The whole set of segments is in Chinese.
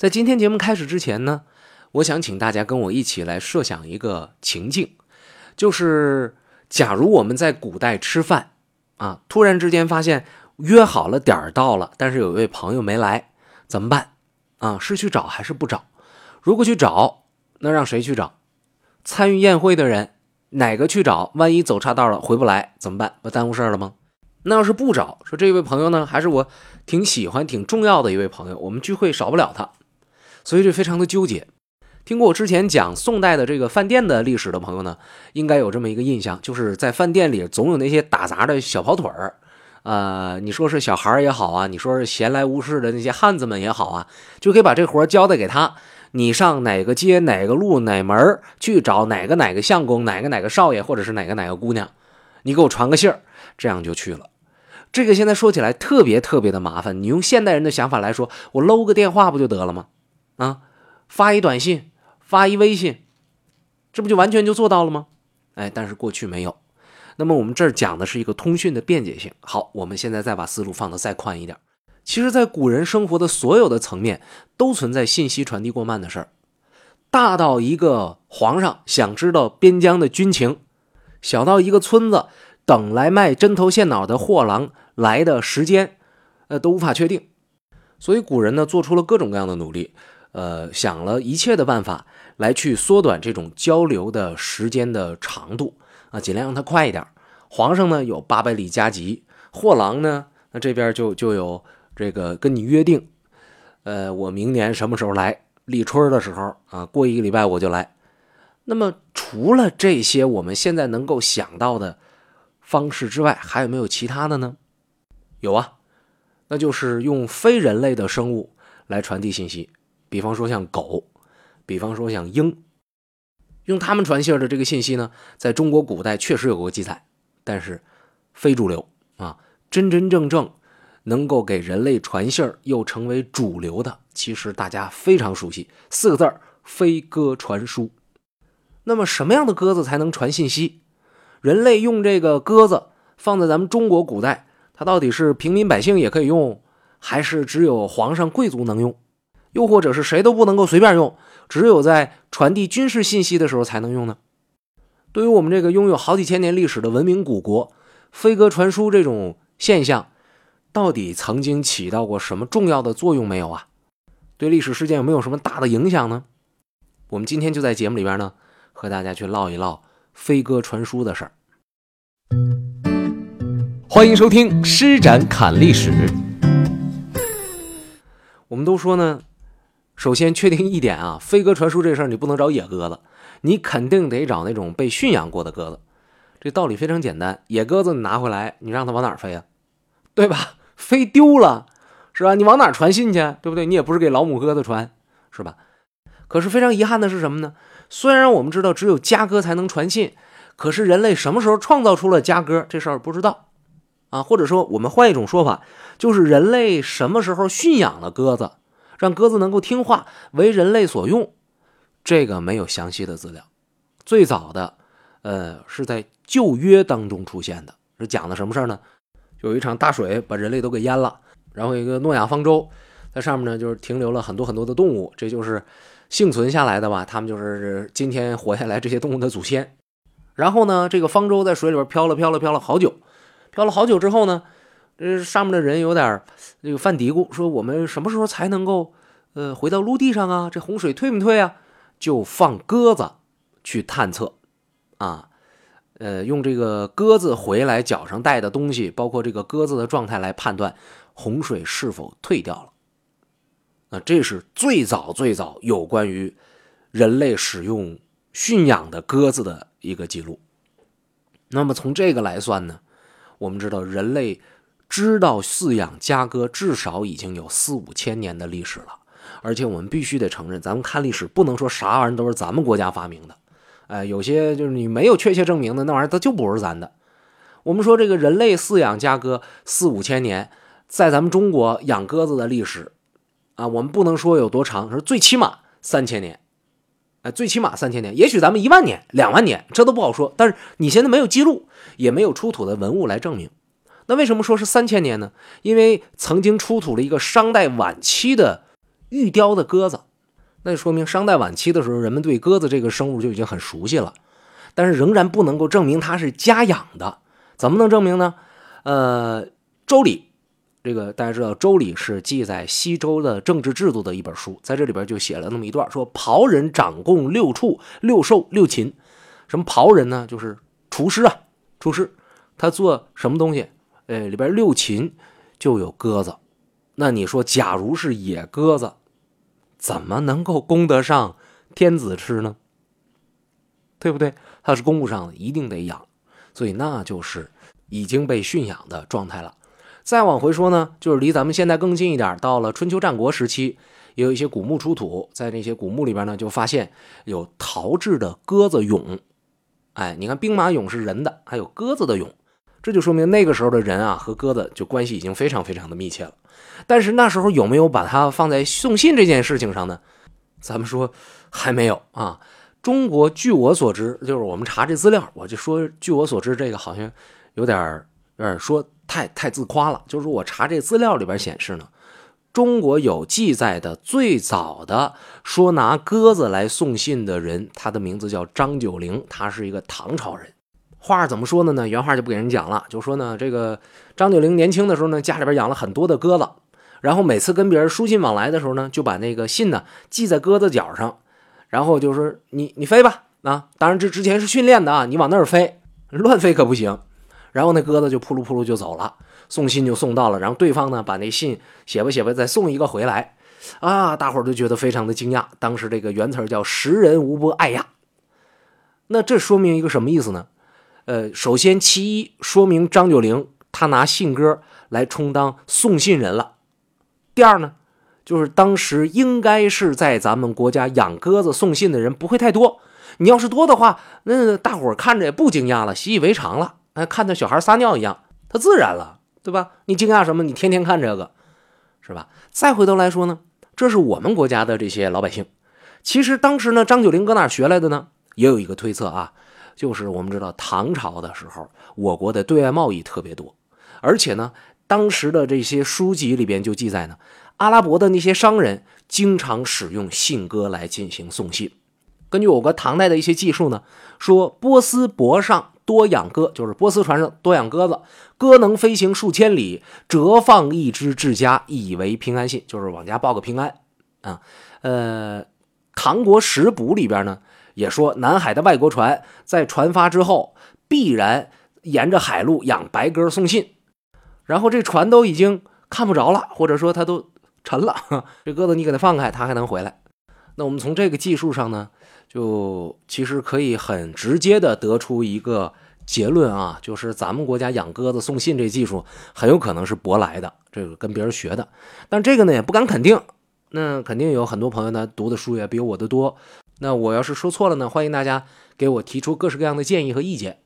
在今天节目开始之前呢，我想请大家跟我一起来设想一个情境，就是假如我们在古代吃饭啊，突然之间发现约好了点儿到了，但是有一位朋友没来，怎么办？啊，是去找还是不找？如果去找，那让谁去找？参与宴会的人哪个去找？万一走岔道了回不来怎么办？不耽误事儿了吗？那要是不找，说这位朋友呢，还是我挺喜欢、挺重要的一位朋友，我们聚会少不了他，所以这非常的纠结。听过我之前讲宋代的这个饭店的历史的朋友呢，应该有这么一个印象，就是在饭店里总有那些打杂的小跑腿儿，呃，你说是小孩也好啊，你说是闲来无事的那些汉子们也好啊，就可以把这活交代给他。你上哪个街、哪个路、哪门去找哪个哪个相公、哪个哪个少爷，或者是哪个哪个姑娘，你给我传个信儿，这样就去了。这个现在说起来特别特别的麻烦。你用现代人的想法来说，我搂个电话不就得了吗？啊，发一短信，发一微信，这不就完全就做到了吗？哎，但是过去没有。那么我们这儿讲的是一个通讯的便捷性。好，我们现在再把思路放得再宽一点。其实，在古人生活的所有的层面，都存在信息传递过慢的事儿。大到一个皇上想知道边疆的军情，小到一个村子等来卖针头线脑的货郎来的时间，呃，都无法确定。所以，古人呢做出了各种各样的努力，呃，想了一切的办法来去缩短这种交流的时间的长度啊，尽量让它快一点。皇上呢有八百里加急，货郎呢，那这边就就有。这个跟你约定，呃，我明年什么时候来？立春的时候啊，过一个礼拜我就来。那么，除了这些我们现在能够想到的方式之外，还有没有其他的呢？有啊，那就是用非人类的生物来传递信息，比方说像狗，比方说像鹰，用它们传信儿的这个信息呢，在中国古代确实有过记载，但是非主流啊，真真正正。能够给人类传信儿又成为主流的，其实大家非常熟悉四个字儿：飞鸽传书。那么什么样的鸽子才能传信息？人类用这个鸽子放在咱们中国古代，它到底是平民百姓也可以用，还是只有皇上贵族能用？又或者是谁都不能够随便用，只有在传递军事信息的时候才能用呢？对于我们这个拥有好几千年历史的文明古国，飞鸽传书这种现象。到底曾经起到过什么重要的作用没有啊？对历史事件有没有什么大的影响呢？我们今天就在节目里边呢，和大家去唠一唠飞鸽传书的事儿。欢迎收听《施展侃历史》。我们都说呢，首先确定一点啊，飞鸽传书这事儿你不能找野鸽子，你肯定得找那种被驯养过的鸽子。这道理非常简单，野鸽子你拿回来，你让它往哪儿飞啊？对吧？飞丢了，是吧？你往哪传信去？对不对？你也不是给老母鸽子传，是吧？可是非常遗憾的是什么呢？虽然我们知道只有家鸽才能传信，可是人类什么时候创造出了家鸽这事儿不知道啊？或者说，我们换一种说法，就是人类什么时候驯养了鸽子，让鸽子能够听话，为人类所用？这个没有详细的资料。最早的，呃，是在旧约当中出现的，是讲的什么事儿呢？有一场大水把人类都给淹了，然后一个诺亚方舟，在上面呢就是停留了很多很多的动物，这就是幸存下来的吧？他们就是今天活下来这些动物的祖先。然后呢，这个方舟在水里边飘了飘了飘了好久，飘了好久之后呢，这上面的人有点这个犯嘀咕，说我们什么时候才能够呃回到陆地上啊？这洪水退没退啊？就放鸽子去探测啊。呃，用这个鸽子回来脚上带的东西，包括这个鸽子的状态来判断洪水是否退掉了。那这是最早最早有关于人类使用驯养的鸽子的一个记录。那么从这个来算呢，我们知道人类知道饲养家鸽至少已经有四五千年的历史了。而且我们必须得承认，咱们看历史不能说啥玩意儿都是咱们国家发明的。哎，有些就是你没有确切证明的那玩意儿，它就不是咱的。我们说这个人类饲养家鸽四五千年，在咱们中国养鸽子的历史啊，我们不能说有多长，说最起码三千年。哎，最起码三千年，也许咱们一万年、两万年，这都不好说。但是你现在没有记录，也没有出土的文物来证明。那为什么说是三千年呢？因为曾经出土了一个商代晚期的玉雕的鸽子，那就说明商代晚期的时候，人们对鸽子这个生物就已经很熟悉了，但是仍然不能够证明它是家养的。怎么能证明呢？呃，《周礼》这个大家知道，《周礼》是记载西周的政治制度的一本书，在这里边就写了那么一段，说庖人掌共六畜、六兽、六禽。什么庖人呢？就是厨师啊，厨师，他做什么东西？呃，里边六禽就有鸽子。那你说，假如是野鸽子，怎么能够供得上天子吃呢？对不对？它是供不上的，一定得养，所以那就是已经被驯养的状态了。再往回说呢，就是离咱们现在更近一点，到了春秋战国时期，也有一些古墓出土，在那些古墓里边呢，就发现有陶制的鸽子俑。哎，你看兵马俑是人的，还有鸽子的俑，这就说明那个时候的人啊和鸽子就关系已经非常非常的密切了。但是那时候有没有把它放在送信这件事情上呢？咱们说还没有啊。中国据我所知，就是我们查这资料，我就说据我所知，这个好像有点儿有点说太太自夸了。就是我查这资料里边显示呢，中国有记载的最早的说拿鸽子来送信的人，他的名字叫张九龄，他是一个唐朝人。话怎么说的呢？原话就不给人讲了，就说呢，这个张九龄年轻的时候呢，家里边养了很多的鸽子，然后每次跟别人书信往来的时候呢，就把那个信呢系在鸽子脚上，然后就说你你飞吧。啊，当然这之前是训练的啊，你往那儿飞，乱飞可不行。然后那鸽子就扑噜扑噜就走了，送信就送到了，然后对方呢把那信写吧写吧，再送一个回来，啊，大伙儿都觉得非常的惊讶。当时这个原词叫“识人无不爱呀”，那这说明一个什么意思呢？呃，首先，其一说明张九龄他拿信鸽来充当送信人了。第二呢，就是当时应该是在咱们国家养鸽子送信的人不会太多。你要是多的话，那大伙看着也不惊讶了，习以为常了。哎，看到小孩撒尿一样，他自然了，对吧？你惊讶什么？你天天看这个，是吧？再回头来说呢，这是我们国家的这些老百姓。其实当时呢，张九龄搁哪学来的呢？也有一个推测啊。就是我们知道唐朝的时候，我国的对外贸易特别多，而且呢，当时的这些书籍里边就记载呢，阿拉伯的那些商人经常使用信鸽来进行送信。根据我国唐代的一些记述呢，说波斯伯上多养鸽，就是波斯船上多养鸽子，鸽能飞行数千里，折放一只至家，以为平安信，就是往家报个平安啊。呃，唐国史补里边呢。也说南海的外国船在船发之后，必然沿着海路养白鸽送信，然后这船都已经看不着了，或者说它都沉了，这鸽子你给它放开，它还能回来。那我们从这个技术上呢，就其实可以很直接的得出一个结论啊，就是咱们国家养鸽子送信这技术很有可能是舶来的，这个跟别人学的。但这个呢也不敢肯定，那肯定有很多朋友呢读的书也比我的多。那我要是说错了呢？欢迎大家给我提出各式各样的建议和意见。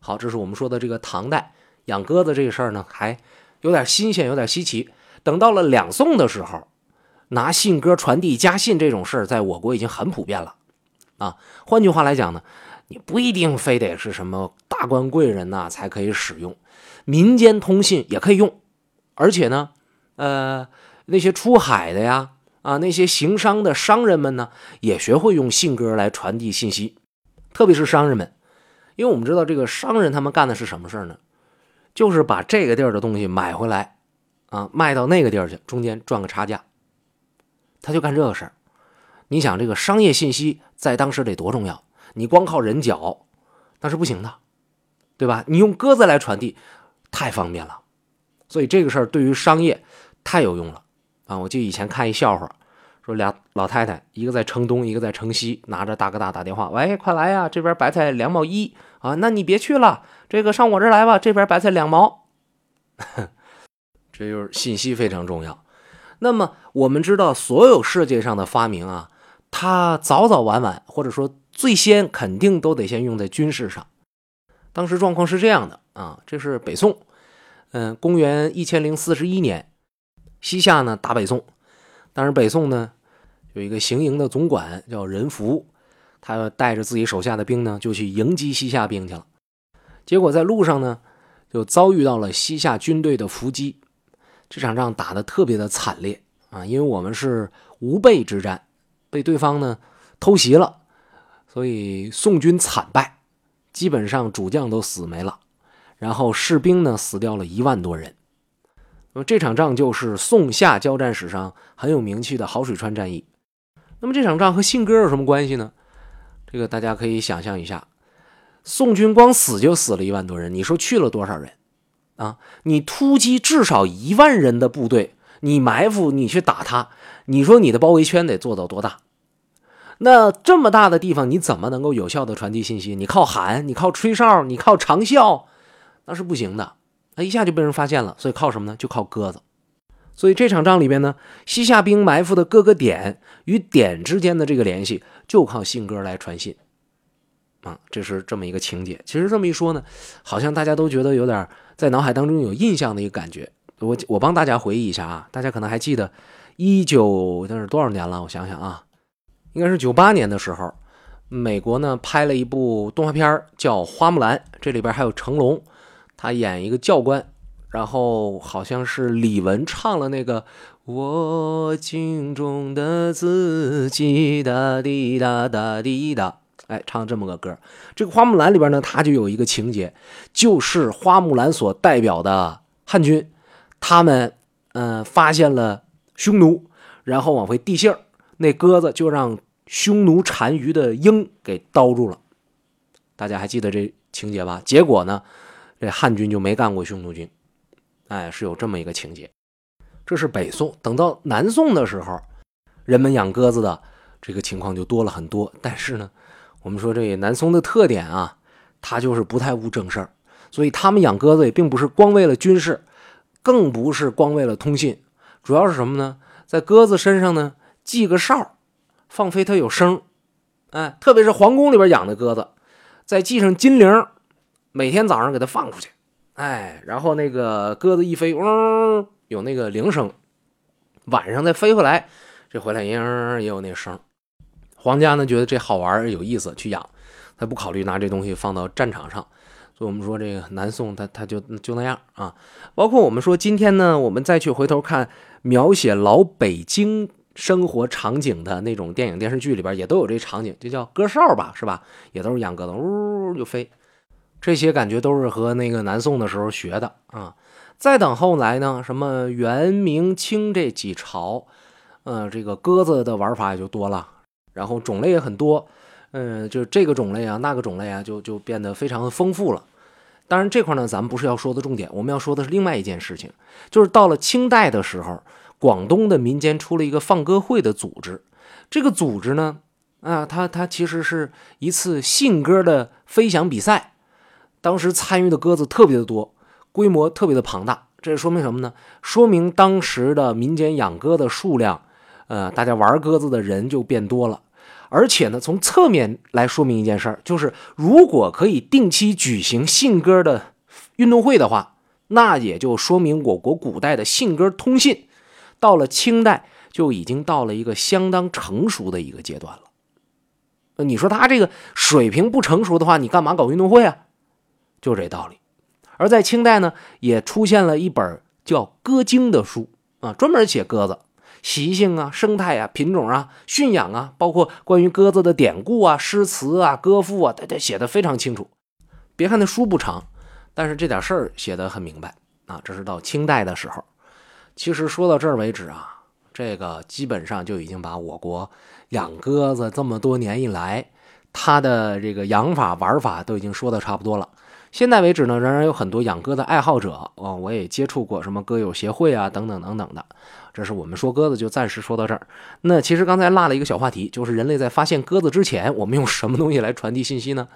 好，这是我们说的这个唐代养鸽子这个事儿呢，还有点新鲜，有点稀奇。等到了两宋的时候，拿信鸽传递家信这种事儿，在我国已经很普遍了啊。换句话来讲呢，你不一定非得是什么大官贵人呐才可以使用，民间通信也可以用。而且呢，呃，那些出海的呀。啊，那些行商的商人们呢，也学会用信鸽来传递信息，特别是商人们，因为我们知道这个商人他们干的是什么事呢？就是把这个地儿的东西买回来，啊，卖到那个地儿去，中间赚个差价。他就干这个事儿。你想，这个商业信息在当时得多重要？你光靠人脚那是不行的，对吧？你用鸽子来传递，太方便了。所以这个事儿对于商业太有用了。啊！我记得以前看一笑话，说俩老太太，一个在城东，一个在城西，拿着大哥大打电话：“喂，快来呀，这边白菜两毛一啊！那你别去了，这个上我这儿来吧，这边白菜两毛。”这就是信息非常重要。那么我们知道，所有世界上的发明啊，它早早晚晚，或者说最先，肯定都得先用在军事上。当时状况是这样的啊，这是北宋，嗯，公元一千零四十一年。西夏呢打北宋，但是北宋呢有一个行营的总管叫任福，他带着自己手下的兵呢就去迎击西夏兵去了。结果在路上呢就遭遇到了西夏军队的伏击，这场仗打得特别的惨烈啊，因为我们是无备之战，被对方呢偷袭了，所以宋军惨败，基本上主将都死没了，然后士兵呢死掉了一万多人。那么这场仗就是宋夏交战史上很有名气的好水川战役。那么这场仗和信鸽有什么关系呢？这个大家可以想象一下，宋军光死就死了一万多人，你说去了多少人啊？你突击至少一万人的部队，你埋伏你去打他，你说你的包围圈得做到多大？那这么大的地方，你怎么能够有效的传递信息？你靠喊，你靠吹哨，你靠长啸，那是不行的。他一下就被人发现了，所以靠什么呢？就靠鸽子。所以这场仗里边呢，西夏兵埋伏的各个点与点之间的这个联系，就靠信鸽来传信。啊，这是这么一个情节。其实这么一说呢，好像大家都觉得有点在脑海当中有印象的一个感觉。我我帮大家回忆一下啊，大家可能还记得一九那是多少年了？我想想啊，应该是九八年的时候，美国呢拍了一部动画片叫《花木兰》，这里边还有成龙，他演一个教官。然后好像是李玟唱了那个“我镜中的自己哒滴哒哒滴哒”，哎，唱这么个歌。这个花木兰里边呢，它就有一个情节，就是花木兰所代表的汉军，他们嗯发现了匈奴，然后往回递信，那鸽子就让匈奴单于的鹰给叨住了。大家还记得这情节吧？结果呢，这汉军就没干过匈奴军。哎，是有这么一个情节，这是北宋。等到南宋的时候，人们养鸽子的这个情况就多了很多。但是呢，我们说这南宋的特点啊，他就是不太务正事儿，所以他们养鸽子也并不是光为了军事，更不是光为了通信，主要是什么呢？在鸽子身上呢系个哨，放飞它有声。哎，特别是皇宫里边养的鸽子，再系上金铃，每天早上给它放出去。哎，然后那个鸽子一飞，嗡，有那个铃声；晚上再飞回来，这回来嘤也有那声。皇家呢觉得这好玩有意思，去养，他不考虑拿这东西放到战场上。所以，我们说这个南宋，他他就就那样啊。包括我们说今天呢，我们再去回头看描写老北京生活场景的那种电影电视剧里边，也都有这场景，就叫鸽哨吧，是吧？也都是养鸽子，呜就飞。这些感觉都是和那个南宋的时候学的啊。再等后来呢，什么元、明、清这几朝，呃，这个鸽子的玩法也就多了，然后种类也很多，嗯，就这个种类啊，那个种类啊，就就变得非常的丰富了。当然，这块呢，咱们不是要说的重点，我们要说的是另外一件事情，就是到了清代的时候，广东的民间出了一个放鸽会的组织。这个组织呢，啊，它它其实是一次信鸽的飞翔比赛。当时参与的鸽子特别的多，规模特别的庞大，这说明什么呢？说明当时的民间养鸽的数量，呃，大家玩鸽子的人就变多了。而且呢，从侧面来说明一件事儿，就是如果可以定期举行信鸽的运动会的话，那也就说明我国古代的信鸽通信，到了清代就已经到了一个相当成熟的一个阶段了。你说他这个水平不成熟的话，你干嘛搞运动会啊？就这道理，而在清代呢，也出现了一本叫《鸽经》的书啊，专门写鸽子习性啊、生态啊、品种啊、驯养啊，包括关于鸽子的典故啊、诗词啊、歌赋啊，大家写的非常清楚。别看那书不长，但是这点事儿写的很明白啊。这是到清代的时候，其实说到这儿为止啊，这个基本上就已经把我国养鸽子这么多年以来，它的这个养法玩法都已经说的差不多了。现在为止呢，仍然有很多养鸽的爱好者啊，我也接触过什么鸽友协会啊，等等等等的。这是我们说鸽子就暂时说到这儿。那其实刚才落了一个小话题，就是人类在发现鸽子之前，我们用什么东西来传递信息呢？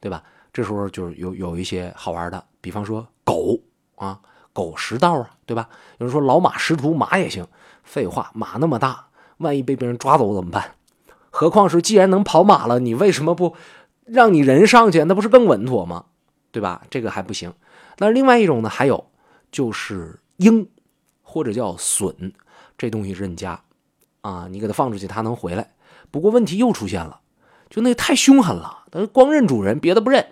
对吧？这时候就是有有一些好玩的，比方说狗啊，狗识道啊，对吧？有人说老马识途，马也行。废话，马那么大，万一被别人抓走怎么办？何况是既然能跑马了，你为什么不让你人上去？那不是更稳妥吗？对吧？这个还不行。那另外一种呢？还有就是鹰，或者叫隼，这东西认家啊。你给它放出去，它能回来。不过问题又出现了，就那太凶狠了，它光认主人，别的不认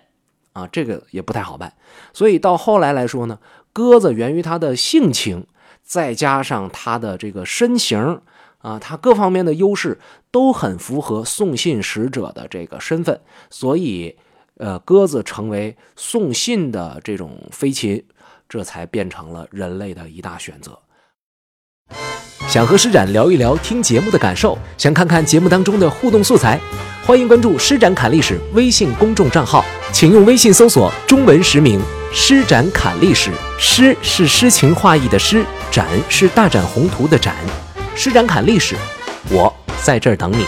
啊。这个也不太好办。所以到后来来说呢，鸽子源于它的性情，再加上它的这个身形啊，它各方面的优势都很符合送信使者的这个身份，所以，呃，鸽子成为送信的这种飞禽，这才变成了人类的一大选择。想和施展聊一聊听节目的感受，想看看节目当中的互动素材，欢迎关注“施展侃历史”微信公众账号，请用微信搜索中文实名“施展侃历史”，诗是诗情画意的诗，展是大展宏图的展，施展侃历史，我在这儿等你。